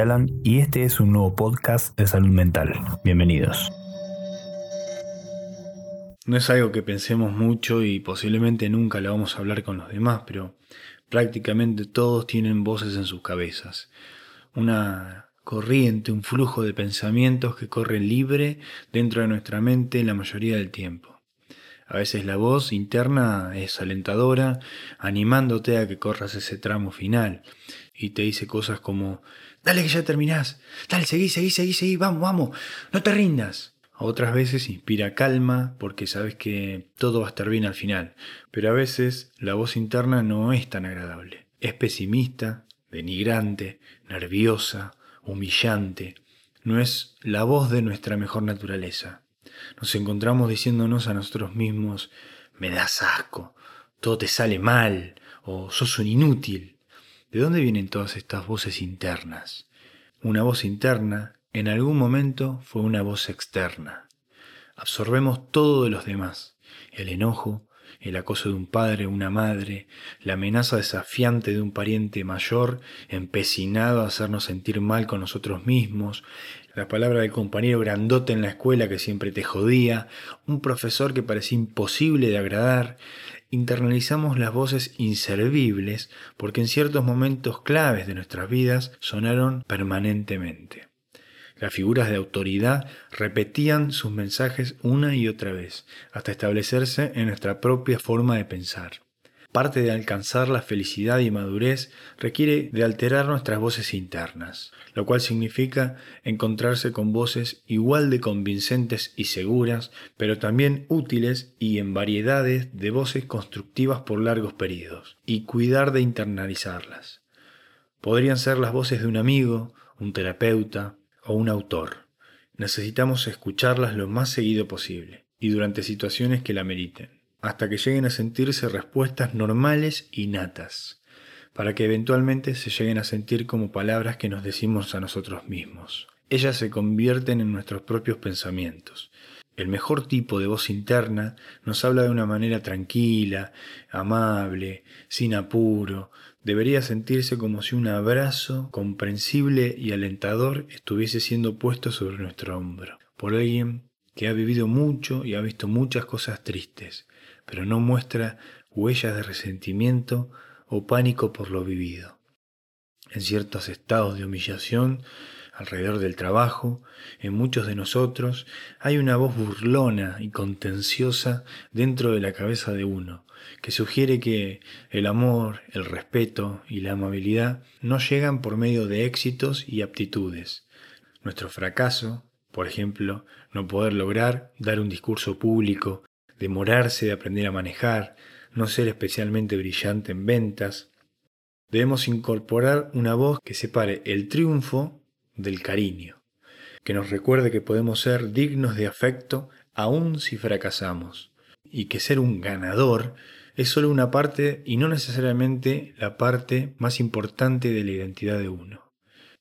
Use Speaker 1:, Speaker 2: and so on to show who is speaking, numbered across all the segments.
Speaker 1: Alan y este es un nuevo podcast de salud mental. Bienvenidos.
Speaker 2: No es algo que pensemos mucho y posiblemente nunca lo vamos a hablar con los demás, pero prácticamente todos tienen voces en sus cabezas. Una corriente, un flujo de pensamientos que corre libre dentro de nuestra mente la mayoría del tiempo. A veces la voz interna es alentadora, animándote a que corras ese tramo final y te dice cosas como, dale que ya terminás, dale, seguí, seguí, seguí, seguí, vamos, vamos, no te rindas. Otras veces inspira calma porque sabes que todo va a estar bien al final, pero a veces la voz interna no es tan agradable. Es pesimista, denigrante, nerviosa, humillante. No es la voz de nuestra mejor naturaleza nos encontramos diciéndonos a nosotros mismos, me das asco, todo te sale mal, o sos un inútil. ¿De dónde vienen todas estas voces internas? Una voz interna en algún momento fue una voz externa. Absorbemos todo de los demás, el enojo, el acoso de un padre o una madre, la amenaza desafiante de un pariente mayor empecinado a hacernos sentir mal con nosotros mismos, la palabra del compañero grandote en la escuela que siempre te jodía, un profesor que parecía imposible de agradar, internalizamos las voces inservibles porque en ciertos momentos claves de nuestras vidas sonaron permanentemente. Las figuras de autoridad repetían sus mensajes una y otra vez, hasta establecerse en nuestra propia forma de pensar. Parte de alcanzar la felicidad y madurez requiere de alterar nuestras voces internas, lo cual significa encontrarse con voces igual de convincentes y seguras, pero también útiles y en variedades de voces constructivas por largos periodos, y cuidar de internalizarlas. Podrían ser las voces de un amigo, un terapeuta, o un autor. Necesitamos escucharlas lo más seguido posible y durante situaciones que la meriten, hasta que lleguen a sentirse respuestas normales y natas, para que eventualmente se lleguen a sentir como palabras que nos decimos a nosotros mismos. Ellas se convierten en nuestros propios pensamientos. El mejor tipo de voz interna nos habla de una manera tranquila, amable, sin apuro, debería sentirse como si un abrazo comprensible y alentador estuviese siendo puesto sobre nuestro hombro, por alguien que ha vivido mucho y ha visto muchas cosas tristes, pero no muestra huellas de resentimiento o pánico por lo vivido. En ciertos estados de humillación, alrededor del trabajo, en muchos de nosotros, hay una voz burlona y contenciosa dentro de la cabeza de uno, que sugiere que el amor, el respeto y la amabilidad no llegan por medio de éxitos y aptitudes. Nuestro fracaso, por ejemplo, no poder lograr dar un discurso público, demorarse de aprender a manejar, no ser especialmente brillante en ventas, debemos incorporar una voz que separe el triunfo del cariño, que nos recuerde que podemos ser dignos de afecto aun si fracasamos, y que ser un ganador es solo una parte y no necesariamente la parte más importante de la identidad de uno.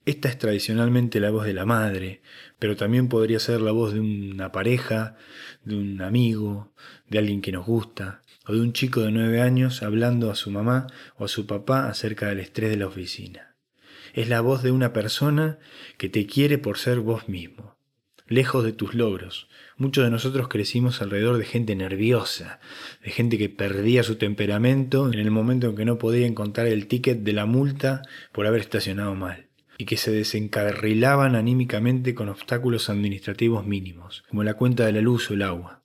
Speaker 2: Esta es tradicionalmente la voz de la madre, pero también podría ser la voz de una pareja, de un amigo, de alguien que nos gusta, o de un chico de nueve años hablando a su mamá o a su papá acerca del estrés de la oficina. Es la voz de una persona que te quiere por ser vos mismo, lejos de tus logros. Muchos de nosotros crecimos alrededor de gente nerviosa, de gente que perdía su temperamento en el momento en que no podía encontrar el ticket de la multa por haber estacionado mal, y que se desencarrilaban anímicamente con obstáculos administrativos mínimos, como la cuenta de la luz o el agua.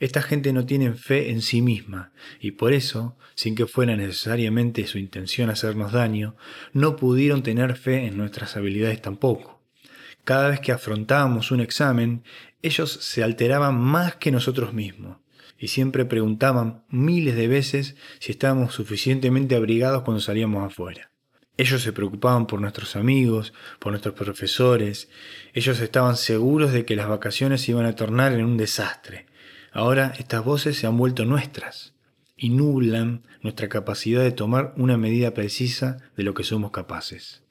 Speaker 2: Esta gente no tiene fe en sí misma y por eso, sin que fuera necesariamente su intención hacernos daño, no pudieron tener fe en nuestras habilidades tampoco. Cada vez que afrontábamos un examen, ellos se alteraban más que nosotros mismos y siempre preguntaban miles de veces si estábamos suficientemente abrigados cuando salíamos afuera. Ellos se preocupaban por nuestros amigos, por nuestros profesores, ellos estaban seguros de que las vacaciones iban a tornar en un desastre. Ahora estas voces se han vuelto nuestras y nublan nuestra capacidad de tomar una medida precisa de lo que somos capaces.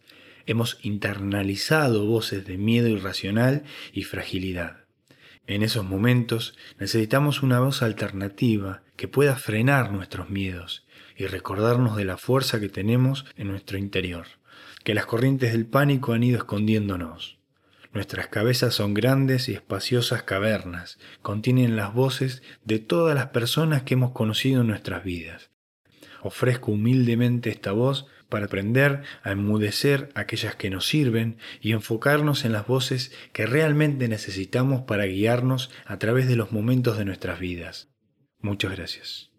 Speaker 2: Hemos internalizado voces de miedo irracional y fragilidad. En esos momentos necesitamos una voz alternativa que pueda frenar nuestros miedos y recordarnos de la fuerza que tenemos en nuestro interior, que las corrientes del pánico han ido escondiéndonos. Nuestras cabezas son grandes y espaciosas cavernas, contienen las voces de todas las personas que hemos conocido en nuestras vidas. Ofrezco humildemente esta voz para aprender a enmudecer aquellas que nos sirven y enfocarnos en las voces que realmente necesitamos para guiarnos a través de los momentos de nuestras vidas. Muchas gracias.